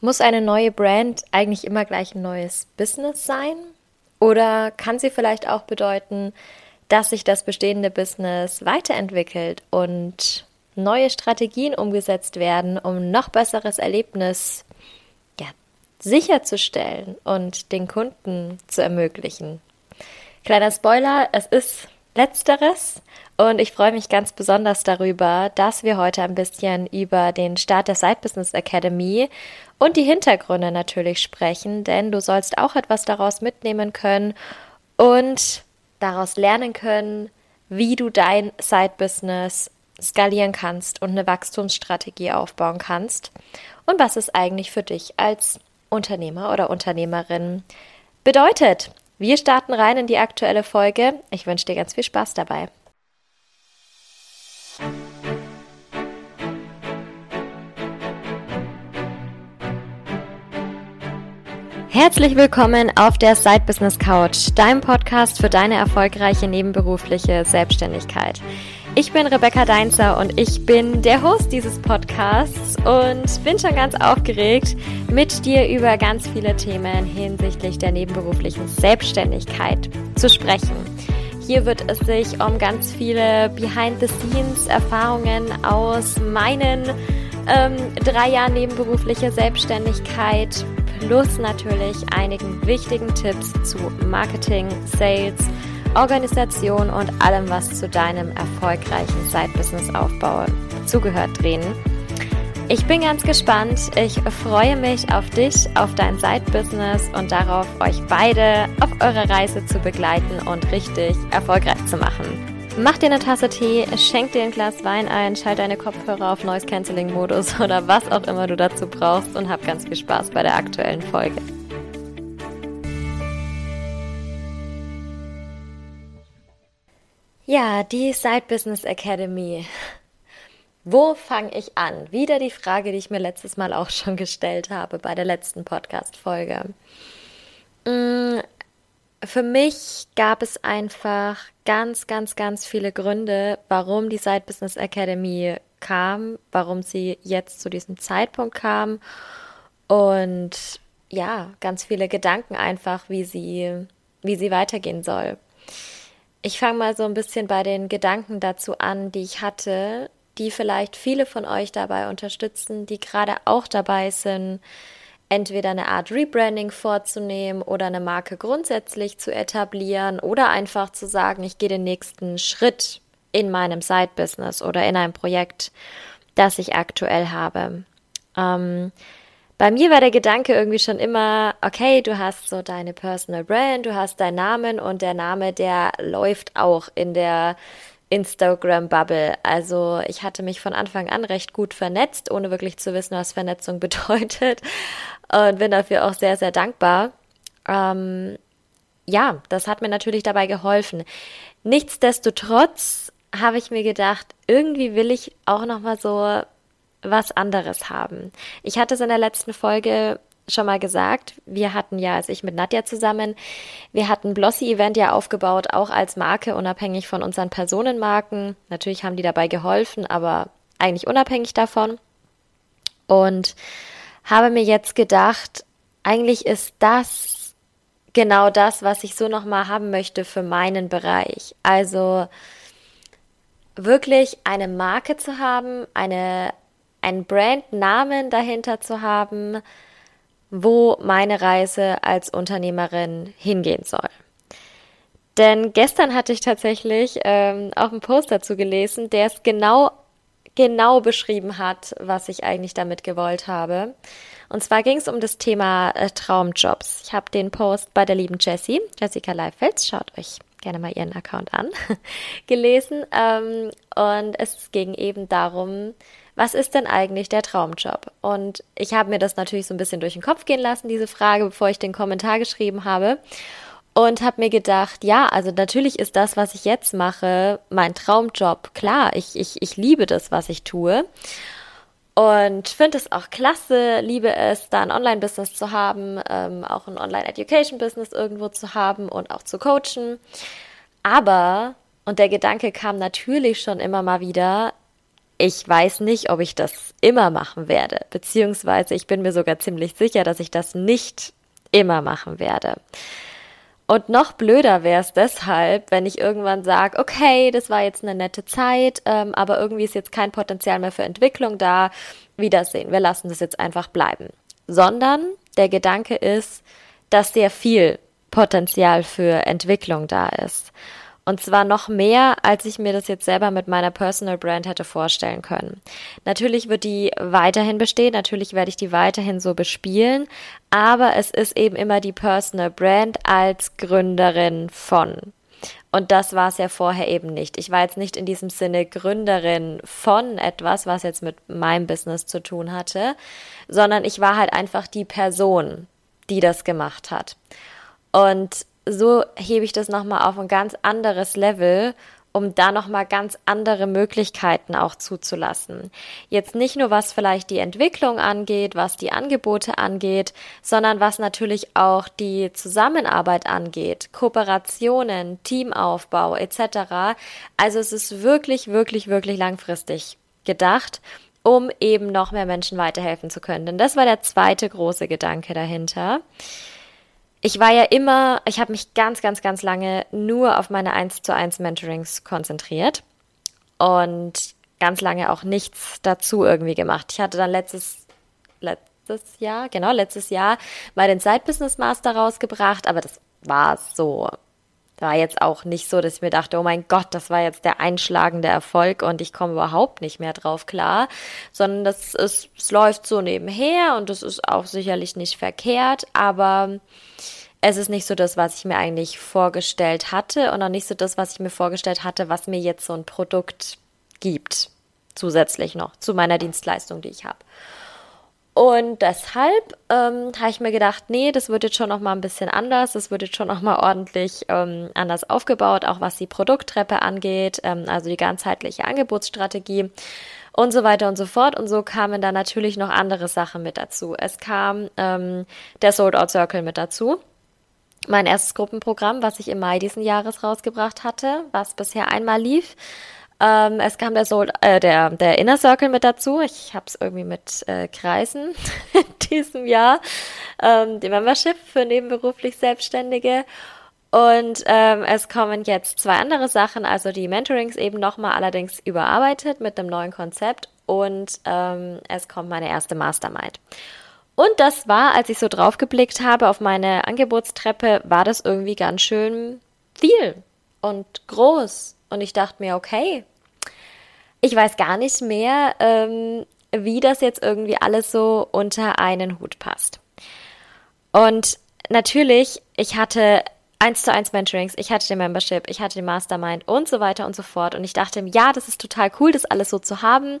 Muss eine neue Brand eigentlich immer gleich ein neues Business sein? Oder kann sie vielleicht auch bedeuten, dass sich das bestehende Business weiterentwickelt und neue Strategien umgesetzt werden, um noch besseres Erlebnis ja, sicherzustellen und den Kunden zu ermöglichen? Kleiner Spoiler, es ist letzteres und ich freue mich ganz besonders darüber, dass wir heute ein bisschen über den Start der Side Business Academy und die Hintergründe natürlich sprechen, denn du sollst auch etwas daraus mitnehmen können und daraus lernen können, wie du dein Side Business skalieren kannst und eine Wachstumsstrategie aufbauen kannst und was es eigentlich für dich als Unternehmer oder Unternehmerin bedeutet. Wir starten rein in die aktuelle Folge. Ich wünsche dir ganz viel Spaß dabei. Herzlich willkommen auf der Side Business Couch, deinem Podcast für deine erfolgreiche nebenberufliche Selbstständigkeit. Ich bin Rebecca Deinzer und ich bin der Host dieses Podcasts und bin schon ganz aufgeregt, mit dir über ganz viele Themen hinsichtlich der nebenberuflichen Selbstständigkeit zu sprechen. Hier wird es sich um ganz viele Behind-the-Scenes-Erfahrungen aus meinen ähm, drei Jahren nebenberufliche Selbstständigkeit plus natürlich einigen wichtigen Tipps zu Marketing, Sales, Organisation und allem, was zu deinem erfolgreichen Side-Business-Aufbau zugehört drehen. Ich bin ganz gespannt. Ich freue mich auf dich, auf dein Side-Business und darauf, euch beide auf eurer Reise zu begleiten und richtig erfolgreich zu machen. Mach dir eine Tasse Tee, schenk dir ein Glas Wein ein, schalt deine Kopfhörer auf Noise Cancelling Modus oder was auch immer du dazu brauchst und hab ganz viel Spaß bei der aktuellen Folge. Ja, die Side Business Academy. Wo fange ich an? Wieder die Frage, die ich mir letztes Mal auch schon gestellt habe bei der letzten Podcast-Folge. Mm, für mich gab es einfach ganz, ganz, ganz viele Gründe, warum die Side Business Academy kam, warum sie jetzt zu diesem Zeitpunkt kam und ja, ganz viele Gedanken einfach, wie sie, wie sie weitergehen soll. Ich fange mal so ein bisschen bei den Gedanken dazu an, die ich hatte, die vielleicht viele von euch dabei unterstützen, die gerade auch dabei sind, entweder eine Art Rebranding vorzunehmen oder eine Marke grundsätzlich zu etablieren oder einfach zu sagen, ich gehe den nächsten Schritt in meinem Side-Business oder in einem Projekt, das ich aktuell habe. Ähm, bei mir war der Gedanke irgendwie schon immer, okay, du hast so deine Personal Brand, du hast deinen Namen und der Name, der läuft auch in der Instagram-Bubble. Also ich hatte mich von Anfang an recht gut vernetzt, ohne wirklich zu wissen, was Vernetzung bedeutet. Und bin dafür auch sehr, sehr dankbar. Ähm, ja, das hat mir natürlich dabei geholfen. Nichtsdestotrotz habe ich mir gedacht, irgendwie will ich auch noch mal so was anderes haben. Ich hatte es in der letzten Folge schon mal gesagt, wir hatten ja, als ich mit Nadja zusammen, wir hatten Blossy Event ja aufgebaut, auch als Marke, unabhängig von unseren Personenmarken. Natürlich haben die dabei geholfen, aber eigentlich unabhängig davon. Und habe mir jetzt gedacht, eigentlich ist das genau das, was ich so nochmal haben möchte für meinen Bereich. Also wirklich eine Marke zu haben, eine, einen Brandnamen dahinter zu haben, wo meine Reise als Unternehmerin hingehen soll. Denn gestern hatte ich tatsächlich ähm, auch einen Post dazu gelesen, der es genau, genau beschrieben hat, was ich eigentlich damit gewollt habe. Und zwar ging es um das Thema äh, Traumjobs. Ich habe den Post bei der lieben Jessie, Jessica Leifels, schaut euch gerne mal ihren Account an, gelesen. Ähm, und es ging eben darum, was ist denn eigentlich der Traumjob? Und ich habe mir das natürlich so ein bisschen durch den Kopf gehen lassen, diese Frage, bevor ich den Kommentar geschrieben habe. Und habe mir gedacht, ja, also natürlich ist das, was ich jetzt mache, mein Traumjob. Klar, ich, ich, ich liebe das, was ich tue. Und finde es auch klasse, liebe es, da ein Online-Business zu haben, ähm, auch ein Online-Education-Business irgendwo zu haben und auch zu coachen. Aber, und der Gedanke kam natürlich schon immer mal wieder, ich weiß nicht, ob ich das immer machen werde, beziehungsweise ich bin mir sogar ziemlich sicher, dass ich das nicht immer machen werde. Und noch blöder wäre es deshalb, wenn ich irgendwann sage, okay, das war jetzt eine nette Zeit, ähm, aber irgendwie ist jetzt kein Potenzial mehr für Entwicklung da. Wiedersehen, wir lassen das jetzt einfach bleiben. Sondern der Gedanke ist, dass sehr viel Potenzial für Entwicklung da ist. Und zwar noch mehr, als ich mir das jetzt selber mit meiner Personal Brand hätte vorstellen können. Natürlich wird die weiterhin bestehen, natürlich werde ich die weiterhin so bespielen, aber es ist eben immer die Personal Brand als Gründerin von. Und das war es ja vorher eben nicht. Ich war jetzt nicht in diesem Sinne Gründerin von etwas, was jetzt mit meinem Business zu tun hatte, sondern ich war halt einfach die Person, die das gemacht hat. Und so hebe ich das nochmal auf ein ganz anderes Level, um da nochmal ganz andere Möglichkeiten auch zuzulassen. Jetzt nicht nur was vielleicht die Entwicklung angeht, was die Angebote angeht, sondern was natürlich auch die Zusammenarbeit angeht, Kooperationen, Teamaufbau etc. Also es ist wirklich, wirklich, wirklich langfristig gedacht um eben noch mehr Menschen weiterhelfen zu können. Denn das war der zweite große Gedanke dahinter ich war ja immer, ich habe mich ganz, ganz, ganz lange nur auf meine 1 zu 1 Mentorings konzentriert und ganz lange auch nichts dazu irgendwie gemacht. Ich hatte dann letztes, letztes Jahr, genau, letztes Jahr mal den Side Business Master rausgebracht, aber das war so. War jetzt auch nicht so, dass ich mir dachte, oh mein Gott, das war jetzt der einschlagende Erfolg und ich komme überhaupt nicht mehr drauf klar, sondern das ist, es läuft so nebenher und das ist auch sicherlich nicht verkehrt, aber es ist nicht so das, was ich mir eigentlich vorgestellt hatte und auch nicht so das, was ich mir vorgestellt hatte, was mir jetzt so ein Produkt gibt, zusätzlich noch zu meiner Dienstleistung, die ich habe. Und deshalb ähm, habe ich mir gedacht, nee, das wird jetzt schon noch mal ein bisschen anders. Das wird jetzt schon noch mal ordentlich ähm, anders aufgebaut, auch was die Produkttreppe angeht, ähm, also die ganzheitliche Angebotsstrategie und so weiter und so fort. Und so kamen dann natürlich noch andere Sachen mit dazu. Es kam ähm, der Sold Out Circle mit dazu mein erstes Gruppenprogramm, was ich im Mai diesen Jahres rausgebracht hatte, was bisher einmal lief. Ähm, es kam der, Soul, äh, der, der Inner Circle mit dazu. Ich habe es irgendwie mit äh, Kreisen in diesem Jahr. Ähm, die Membership für nebenberuflich Selbstständige. Und ähm, es kommen jetzt zwei andere Sachen, also die Mentorings eben nochmal allerdings überarbeitet mit einem neuen Konzept und ähm, es kommt meine erste Mastermind. Und das war, als ich so draufgeblickt habe auf meine Angebotstreppe, war das irgendwie ganz schön viel und groß. Und ich dachte mir, okay, ich weiß gar nicht mehr, ähm, wie das jetzt irgendwie alles so unter einen Hut passt. Und natürlich, ich hatte eins zu eins Mentorings, ich hatte den Membership, ich hatte den Mastermind und so weiter und so fort. Und ich dachte, ja, das ist total cool, das alles so zu haben.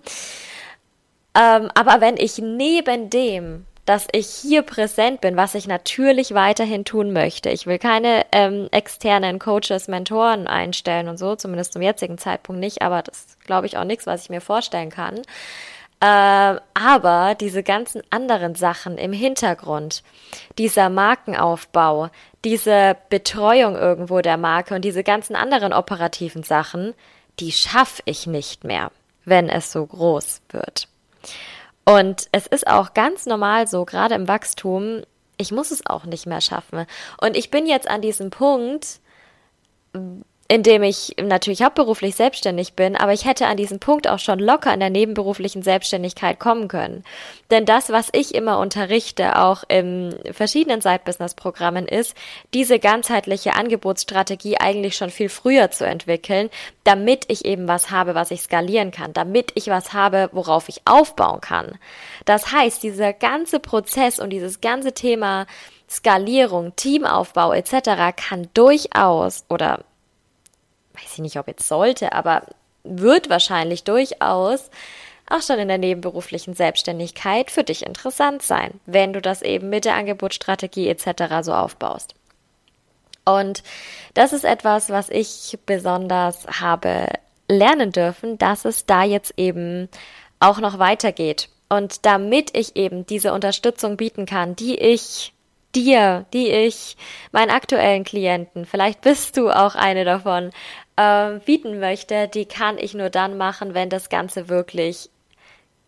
Ähm, aber wenn ich neben dem dass ich hier präsent bin, was ich natürlich weiterhin tun möchte. Ich will keine ähm, externen Coaches, Mentoren einstellen und so, zumindest zum jetzigen Zeitpunkt nicht, aber das glaube ich auch nichts, was ich mir vorstellen kann. Äh, aber diese ganzen anderen Sachen im Hintergrund, dieser Markenaufbau, diese Betreuung irgendwo der Marke und diese ganzen anderen operativen Sachen, die schaffe ich nicht mehr, wenn es so groß wird. Und es ist auch ganz normal so, gerade im Wachstum, ich muss es auch nicht mehr schaffen. Und ich bin jetzt an diesem Punkt, indem ich natürlich hauptberuflich selbstständig bin, aber ich hätte an diesem Punkt auch schon locker in der nebenberuflichen Selbstständigkeit kommen können. Denn das, was ich immer unterrichte, auch in verschiedenen Side-Business-Programmen, ist, diese ganzheitliche Angebotsstrategie eigentlich schon viel früher zu entwickeln, damit ich eben was habe, was ich skalieren kann, damit ich was habe, worauf ich aufbauen kann. Das heißt, dieser ganze Prozess und dieses ganze Thema Skalierung, Teamaufbau etc. kann durchaus oder weiß ich nicht, ob jetzt sollte, aber wird wahrscheinlich durchaus auch schon in der nebenberuflichen Selbstständigkeit für dich interessant sein, wenn du das eben mit der Angebotsstrategie etc. so aufbaust. Und das ist etwas, was ich besonders habe lernen dürfen, dass es da jetzt eben auch noch weitergeht. Und damit ich eben diese Unterstützung bieten kann, die ich dir, die ich meinen aktuellen Klienten, vielleicht bist du auch eine davon, äh, bieten möchte, die kann ich nur dann machen, wenn das Ganze wirklich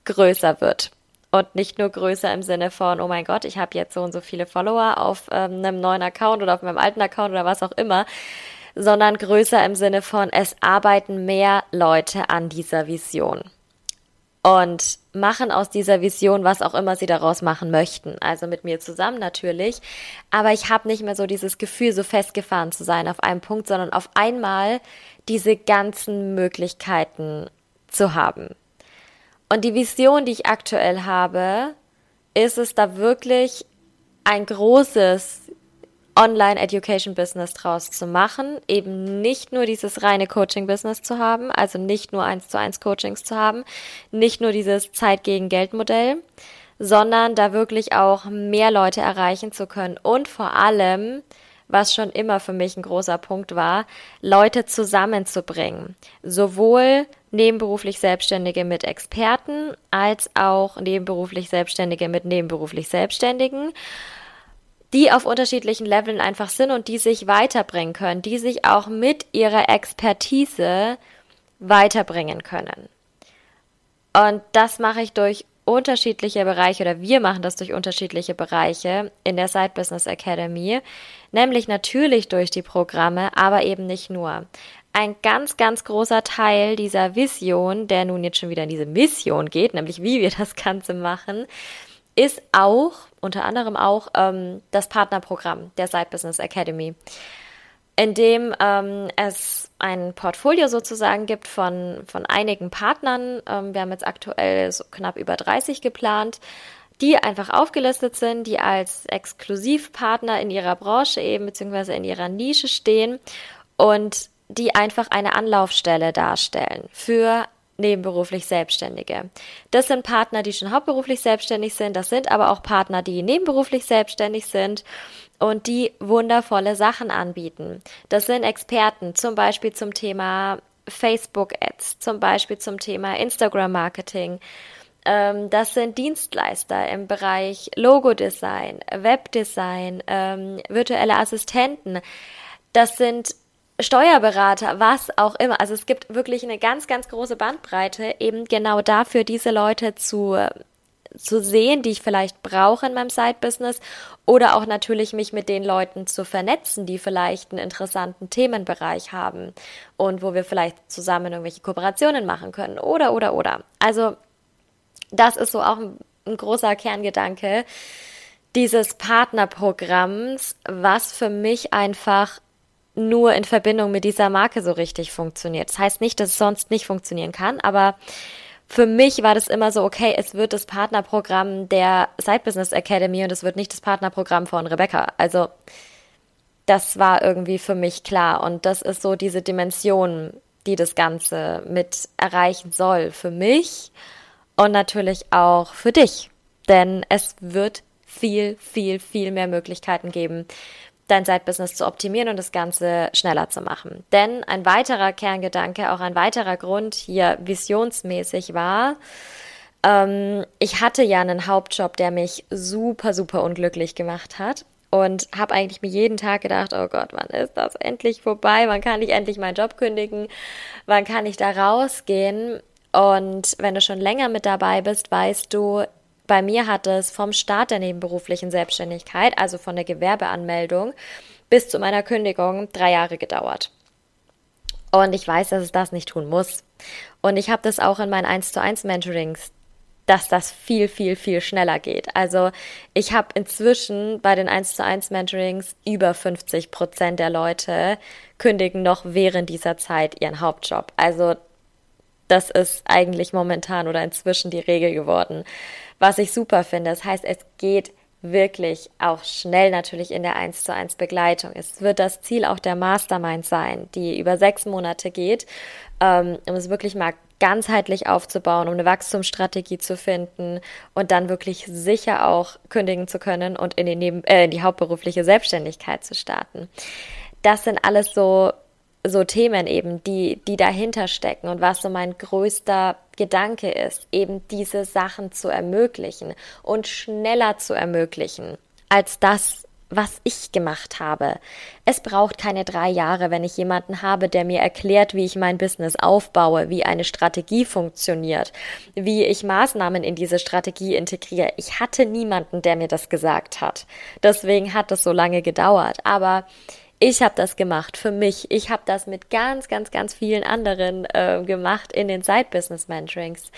größer wird. Und nicht nur größer im Sinne von, oh mein Gott, ich habe jetzt so und so viele Follower auf ähm, einem neuen Account oder auf meinem alten Account oder was auch immer, sondern größer im Sinne von, es arbeiten mehr Leute an dieser Vision und machen aus dieser Vision, was auch immer sie daraus machen möchten. Also mit mir zusammen natürlich. Aber ich habe nicht mehr so dieses Gefühl, so festgefahren zu sein auf einem Punkt, sondern auf einmal diese ganzen Möglichkeiten zu haben. Und die Vision, die ich aktuell habe, ist es da wirklich ein großes Online-Education-Business draus zu machen, eben nicht nur dieses reine Coaching-Business zu haben, also nicht nur eins zu eins Coachings zu haben, nicht nur dieses Zeit gegen Geld-Modell, sondern da wirklich auch mehr Leute erreichen zu können und vor allem, was schon immer für mich ein großer Punkt war, Leute zusammenzubringen. Sowohl nebenberuflich Selbstständige mit Experten als auch nebenberuflich Selbstständige mit nebenberuflich Selbstständigen die auf unterschiedlichen Leveln einfach sind und die sich weiterbringen können, die sich auch mit ihrer Expertise weiterbringen können. Und das mache ich durch unterschiedliche Bereiche oder wir machen das durch unterschiedliche Bereiche in der Side Business Academy, nämlich natürlich durch die Programme, aber eben nicht nur. Ein ganz, ganz großer Teil dieser Vision, der nun jetzt schon wieder in diese Mission geht, nämlich wie wir das Ganze machen, ist auch, unter anderem auch, ähm, das Partnerprogramm der Side Business Academy, in dem ähm, es ein Portfolio sozusagen gibt von, von einigen Partnern. Ähm, wir haben jetzt aktuell so knapp über 30 geplant, die einfach aufgelistet sind, die als Exklusivpartner in ihrer Branche eben beziehungsweise in ihrer Nische stehen und die einfach eine Anlaufstelle darstellen für nebenberuflich Selbstständige. Das sind Partner, die schon hauptberuflich selbstständig sind, das sind aber auch Partner, die nebenberuflich selbstständig sind und die wundervolle Sachen anbieten. Das sind Experten, zum Beispiel zum Thema Facebook-Ads, zum Beispiel zum Thema Instagram-Marketing. Ähm, das sind Dienstleister im Bereich Logodesign, Webdesign, ähm, virtuelle Assistenten. Das sind Steuerberater, was auch immer. Also es gibt wirklich eine ganz, ganz große Bandbreite, eben genau dafür, diese Leute zu, zu sehen, die ich vielleicht brauche in meinem Side-Business oder auch natürlich mich mit den Leuten zu vernetzen, die vielleicht einen interessanten Themenbereich haben und wo wir vielleicht zusammen irgendwelche Kooperationen machen können oder, oder, oder. Also das ist so auch ein, ein großer Kerngedanke dieses Partnerprogramms, was für mich einfach nur in Verbindung mit dieser Marke so richtig funktioniert. Das heißt nicht, dass es sonst nicht funktionieren kann, aber für mich war das immer so, okay, es wird das Partnerprogramm der Side Business Academy und es wird nicht das Partnerprogramm von Rebecca. Also das war irgendwie für mich klar und das ist so diese Dimension, die das Ganze mit erreichen soll für mich und natürlich auch für dich, denn es wird viel, viel, viel mehr Möglichkeiten geben, dein Side-Business zu optimieren und das Ganze schneller zu machen. Denn ein weiterer Kerngedanke, auch ein weiterer Grund hier visionsmäßig war, ähm, ich hatte ja einen Hauptjob, der mich super, super unglücklich gemacht hat und habe eigentlich mir jeden Tag gedacht, oh Gott, wann ist das endlich vorbei? Wann kann ich endlich meinen Job kündigen? Wann kann ich da rausgehen? Und wenn du schon länger mit dabei bist, weißt du, bei mir hat es vom Start der nebenberuflichen Selbstständigkeit, also von der Gewerbeanmeldung, bis zu meiner Kündigung drei Jahre gedauert. Und ich weiß, dass es das nicht tun muss. Und ich habe das auch in meinen 1 zu 1 Mentorings, dass das viel, viel, viel schneller geht. Also ich habe inzwischen bei den 1 zu 1 Mentorings über 50 Prozent der Leute kündigen noch während dieser Zeit ihren Hauptjob. Also das ist eigentlich momentan oder inzwischen die Regel geworden was ich super finde. Das heißt, es geht wirklich auch schnell natürlich in der 1 zu 1 Begleitung. Es wird das Ziel auch der Mastermind sein, die über sechs Monate geht, ähm, um es wirklich mal ganzheitlich aufzubauen, um eine Wachstumsstrategie zu finden und dann wirklich sicher auch kündigen zu können und in die, Neben äh, in die hauptberufliche Selbstständigkeit zu starten. Das sind alles so so Themen eben, die, die dahinter stecken und was so mein größter Gedanke ist, eben diese Sachen zu ermöglichen und schneller zu ermöglichen, als das was ich gemacht habe. Es braucht keine drei Jahre, wenn ich jemanden habe, der mir erklärt, wie ich mein Business aufbaue, wie eine Strategie funktioniert, wie ich Maßnahmen in diese Strategie integriere. Ich hatte niemanden, der mir das gesagt hat. Deswegen hat es so lange gedauert. Aber ich habe das gemacht für mich. Ich habe das mit ganz, ganz, ganz vielen anderen äh, gemacht in den Side-Business-Mentorings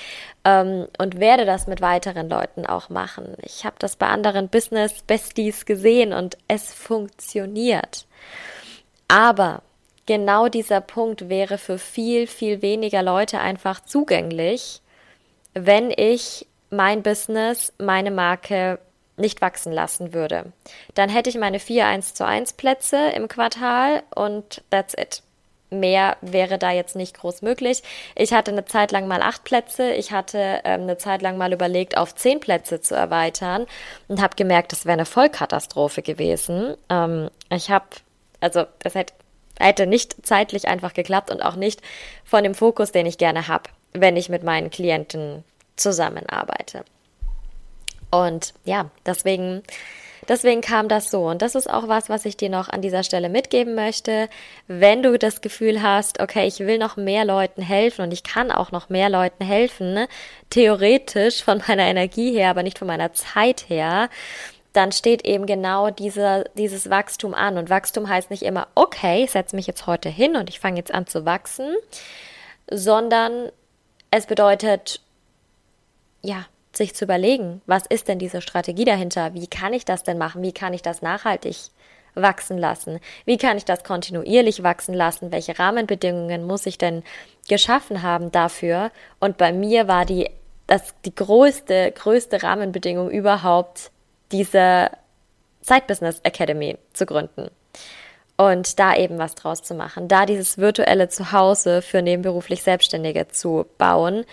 ähm, und werde das mit weiteren Leuten auch machen. Ich habe das bei anderen Business-Besties gesehen und es funktioniert. Aber genau dieser Punkt wäre für viel, viel weniger Leute einfach zugänglich, wenn ich mein Business, meine Marke nicht wachsen lassen würde. Dann hätte ich meine vier 1 zu 1 Plätze im Quartal und that's it. Mehr wäre da jetzt nicht groß möglich. Ich hatte eine Zeit lang mal acht Plätze. Ich hatte ähm, eine Zeit lang mal überlegt, auf zehn Plätze zu erweitern und habe gemerkt, das wäre eine Vollkatastrophe gewesen. Ähm, ich habe, also es hätte, hätte nicht zeitlich einfach geklappt und auch nicht von dem Fokus, den ich gerne habe, wenn ich mit meinen Klienten zusammenarbeite. Und ja, deswegen, deswegen kam das so. Und das ist auch was, was ich dir noch an dieser Stelle mitgeben möchte. Wenn du das Gefühl hast, okay, ich will noch mehr Leuten helfen und ich kann auch noch mehr Leuten helfen, ne? theoretisch von meiner Energie her, aber nicht von meiner Zeit her, dann steht eben genau dieser, dieses Wachstum an. Und Wachstum heißt nicht immer, okay, ich setze mich jetzt heute hin und ich fange jetzt an zu wachsen, sondern es bedeutet, ja, sich zu überlegen, was ist denn diese Strategie dahinter? Wie kann ich das denn machen? Wie kann ich das nachhaltig wachsen lassen? Wie kann ich das kontinuierlich wachsen lassen? Welche Rahmenbedingungen muss ich denn geschaffen haben dafür? Und bei mir war die, das, die größte, größte Rahmenbedingung überhaupt, diese Side Business Academy zu gründen. Und da eben was draus zu machen, da dieses virtuelle Zuhause für nebenberuflich Selbstständige zu bauen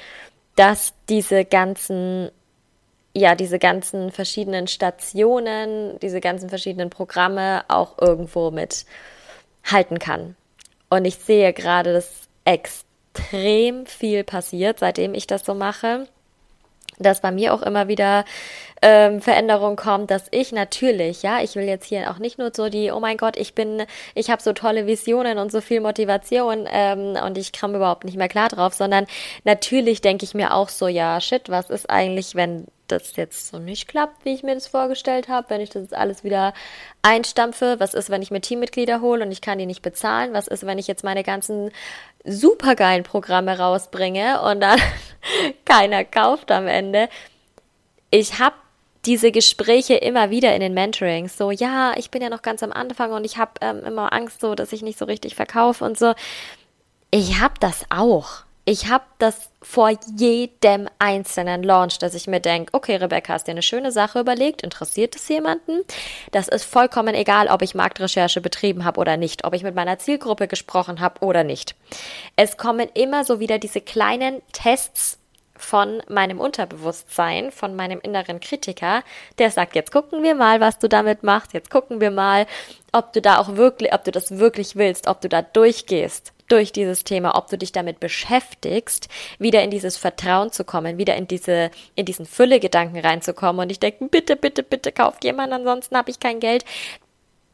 dass diese ganzen ja, diese ganzen verschiedenen Stationen, diese ganzen verschiedenen Programme auch irgendwo mit halten kann. Und ich sehe gerade, dass extrem viel passiert, seitdem ich das so mache dass bei mir auch immer wieder ähm, Veränderung kommt, dass ich natürlich, ja, ich will jetzt hier auch nicht nur so die, oh mein Gott, ich bin, ich habe so tolle Visionen und so viel Motivation ähm, und ich kam überhaupt nicht mehr klar drauf, sondern natürlich denke ich mir auch so, ja, shit, was ist eigentlich, wenn das jetzt so nicht klappt, wie ich mir das vorgestellt habe, wenn ich das alles wieder einstampfe, was ist, wenn ich mir Teammitglieder hole und ich kann die nicht bezahlen, was ist, wenn ich jetzt meine ganzen supergeilen Programme rausbringe und dann keiner kauft am Ende. Ich habe diese Gespräche immer wieder in den Mentorings, so ja, ich bin ja noch ganz am Anfang und ich habe ähm, immer Angst, so dass ich nicht so richtig verkaufe und so. Ich habe das auch. Ich habe das vor jedem einzelnen Launch, dass ich mir denke, okay, Rebecca, hast dir eine schöne Sache überlegt, interessiert es jemanden? Das ist vollkommen egal, ob ich Marktrecherche betrieben habe oder nicht, ob ich mit meiner Zielgruppe gesprochen habe oder nicht. Es kommen immer so wieder diese kleinen Tests von meinem Unterbewusstsein, von meinem inneren Kritiker, der sagt, jetzt gucken wir mal, was du damit machst, jetzt gucken wir mal, ob du da auch wirklich, ob du das wirklich willst, ob du da durchgehst durch dieses Thema, ob du dich damit beschäftigst, wieder in dieses Vertrauen zu kommen, wieder in diese, in diesen Fülle-Gedanken reinzukommen und ich denke, bitte, bitte, bitte kauft jemand, ansonsten habe ich kein Geld.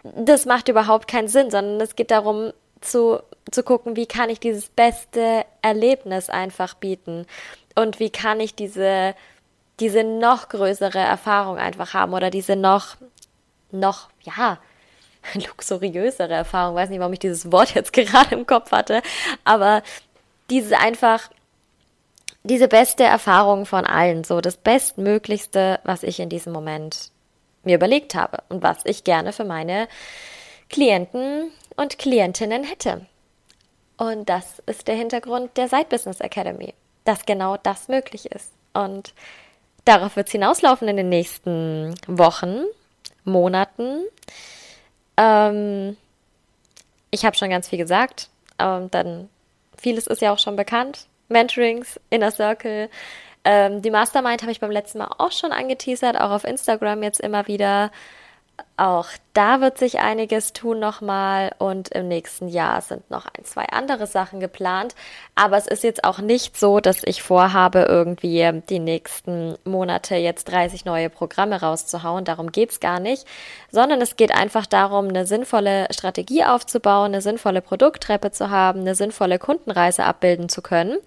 Das macht überhaupt keinen Sinn, sondern es geht darum, zu, zu gucken, wie kann ich dieses beste Erlebnis einfach bieten und wie kann ich diese, diese noch größere Erfahrung einfach haben oder diese noch, noch, ja, luxuriösere Erfahrung. Weiß nicht, warum ich dieses Wort jetzt gerade im Kopf hatte, aber diese einfach, diese beste Erfahrung von allen, so das Bestmöglichste, was ich in diesem Moment mir überlegt habe und was ich gerne für meine Klienten und Klientinnen hätte. Und das ist der Hintergrund der Side Business Academy, dass genau das möglich ist. Und darauf wird es hinauslaufen in den nächsten Wochen, Monaten. Ähm, ich habe schon ganz viel gesagt. Ähm, dann vieles ist ja auch schon bekannt. Mentorings, Inner Circle. Ähm, die Mastermind habe ich beim letzten Mal auch schon angeteasert, auch auf Instagram jetzt immer wieder. Auch da wird sich einiges tun nochmal und im nächsten Jahr sind noch ein, zwei andere Sachen geplant. Aber es ist jetzt auch nicht so, dass ich vorhabe, irgendwie die nächsten Monate jetzt 30 neue Programme rauszuhauen. Darum geht's gar nicht, sondern es geht einfach darum, eine sinnvolle Strategie aufzubauen, eine sinnvolle Produkttreppe zu haben, eine sinnvolle Kundenreise abbilden zu können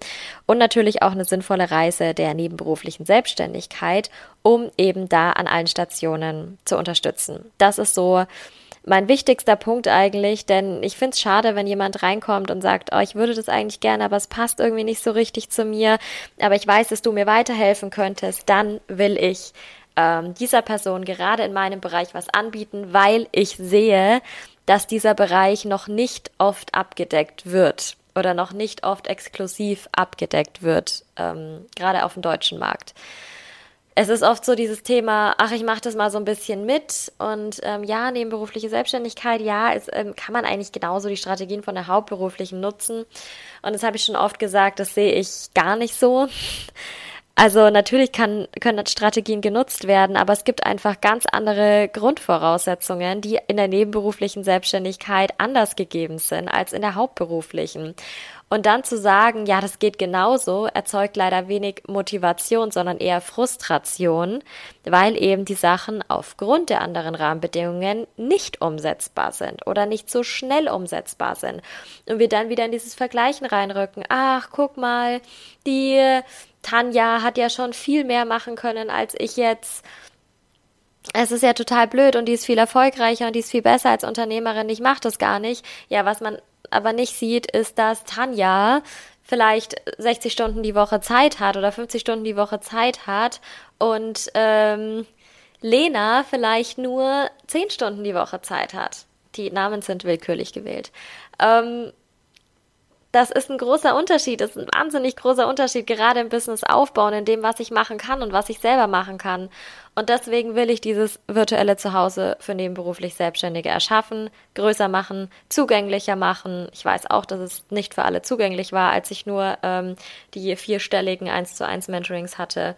und natürlich auch eine sinnvolle Reise der nebenberuflichen Selbstständigkeit, um eben da an allen Stationen zu unterstützen. Das ist so mein wichtigster Punkt eigentlich, denn ich finde es schade, wenn jemand reinkommt und sagt, oh, ich würde das eigentlich gerne, aber es passt irgendwie nicht so richtig zu mir, aber ich weiß, dass du mir weiterhelfen könntest, dann will ich ähm, dieser Person gerade in meinem Bereich was anbieten, weil ich sehe, dass dieser Bereich noch nicht oft abgedeckt wird oder noch nicht oft exklusiv abgedeckt wird, ähm, gerade auf dem deutschen Markt. Es ist oft so dieses Thema, ach, ich mache das mal so ein bisschen mit und ähm, ja, nebenberufliche Selbstständigkeit, ja, es, ähm, kann man eigentlich genauso die Strategien von der hauptberuflichen nutzen. Und das habe ich schon oft gesagt, das sehe ich gar nicht so. Also natürlich kann, können Strategien genutzt werden, aber es gibt einfach ganz andere Grundvoraussetzungen, die in der nebenberuflichen Selbstständigkeit anders gegeben sind als in der hauptberuflichen. Und dann zu sagen, ja, das geht genauso, erzeugt leider wenig Motivation, sondern eher Frustration, weil eben die Sachen aufgrund der anderen Rahmenbedingungen nicht umsetzbar sind oder nicht so schnell umsetzbar sind. Und wir dann wieder in dieses Vergleichen reinrücken. Ach, guck mal, die Tanja hat ja schon viel mehr machen können als ich jetzt. Es ist ja total blöd und die ist viel erfolgreicher und die ist viel besser als Unternehmerin. Ich mache das gar nicht. Ja, was man aber nicht sieht, ist, dass Tanja vielleicht 60 Stunden die Woche Zeit hat oder 50 Stunden die Woche Zeit hat und ähm, Lena vielleicht nur 10 Stunden die Woche Zeit hat. Die Namen sind willkürlich gewählt. Ähm, das ist ein großer Unterschied, das ist ein wahnsinnig großer Unterschied, gerade im Business aufbauen, in dem, was ich machen kann und was ich selber machen kann. Und deswegen will ich dieses virtuelle Zuhause für nebenberuflich Selbstständige erschaffen, größer machen, zugänglicher machen. Ich weiß auch, dass es nicht für alle zugänglich war, als ich nur ähm, die vierstelligen 1 zu 1 Mentorings hatte.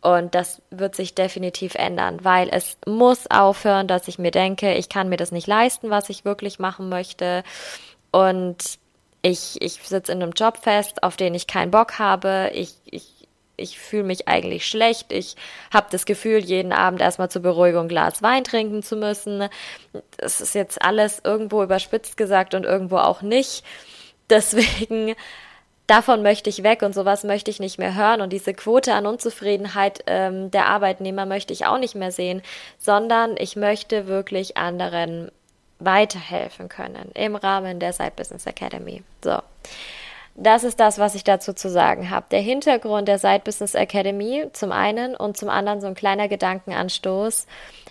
Und das wird sich definitiv ändern, weil es muss aufhören, dass ich mir denke, ich kann mir das nicht leisten, was ich wirklich machen möchte. Und ich, ich sitze in einem Job fest, auf den ich keinen Bock habe. Ich, ich, ich fühle mich eigentlich schlecht. Ich habe das Gefühl, jeden Abend erstmal zur Beruhigung Glas Wein trinken zu müssen. Das ist jetzt alles irgendwo überspitzt gesagt und irgendwo auch nicht. Deswegen davon möchte ich weg und sowas möchte ich nicht mehr hören und diese Quote an Unzufriedenheit ähm, der Arbeitnehmer möchte ich auch nicht mehr sehen, sondern ich möchte wirklich anderen weiterhelfen können im Rahmen der Side Business Academy. So. Das ist das, was ich dazu zu sagen habe. Der Hintergrund der Side Business Academy zum einen und zum anderen so ein kleiner Gedankenanstoß,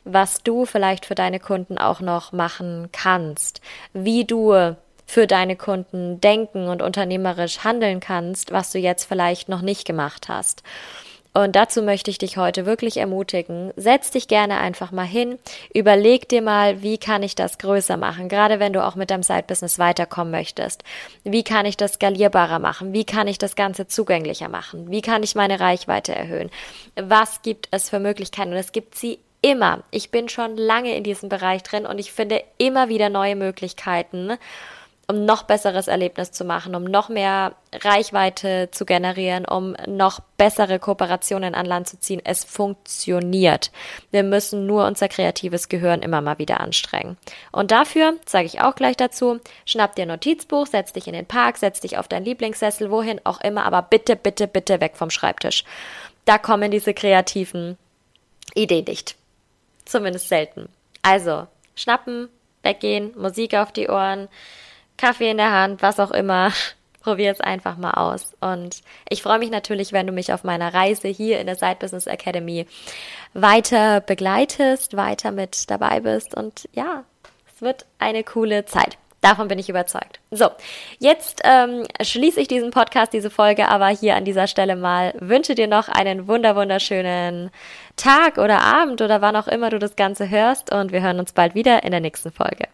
was du vielleicht für deine Kunden auch noch machen kannst, wie du für deine Kunden denken und unternehmerisch handeln kannst, was du jetzt vielleicht noch nicht gemacht hast. Und dazu möchte ich dich heute wirklich ermutigen. Setz dich gerne einfach mal hin, überleg dir mal, wie kann ich das größer machen, gerade wenn du auch mit deinem Side-Business weiterkommen möchtest. Wie kann ich das skalierbarer machen? Wie kann ich das Ganze zugänglicher machen? Wie kann ich meine Reichweite erhöhen? Was gibt es für Möglichkeiten? Und es gibt sie immer. Ich bin schon lange in diesem Bereich drin und ich finde immer wieder neue Möglichkeiten um noch besseres Erlebnis zu machen, um noch mehr Reichweite zu generieren, um noch bessere Kooperationen an Land zu ziehen. Es funktioniert. Wir müssen nur unser kreatives Gehirn immer mal wieder anstrengen. Und dafür, sage ich auch gleich dazu, schnapp dir ein Notizbuch, setz dich in den Park, setz dich auf deinen Lieblingssessel, wohin auch immer, aber bitte, bitte, bitte weg vom Schreibtisch. Da kommen diese kreativen Ideen nicht. Zumindest selten. Also, schnappen, weggehen, Musik auf die Ohren, Kaffee in der Hand, was auch immer. Probier es einfach mal aus. Und ich freue mich natürlich, wenn du mich auf meiner Reise hier in der Side Business Academy weiter begleitest, weiter mit dabei bist. Und ja, es wird eine coole Zeit. Davon bin ich überzeugt. So, jetzt ähm, schließe ich diesen Podcast, diese Folge aber hier an dieser Stelle mal. Wünsche dir noch einen wunder wunderschönen Tag oder Abend oder wann auch immer du das Ganze hörst und wir hören uns bald wieder in der nächsten Folge.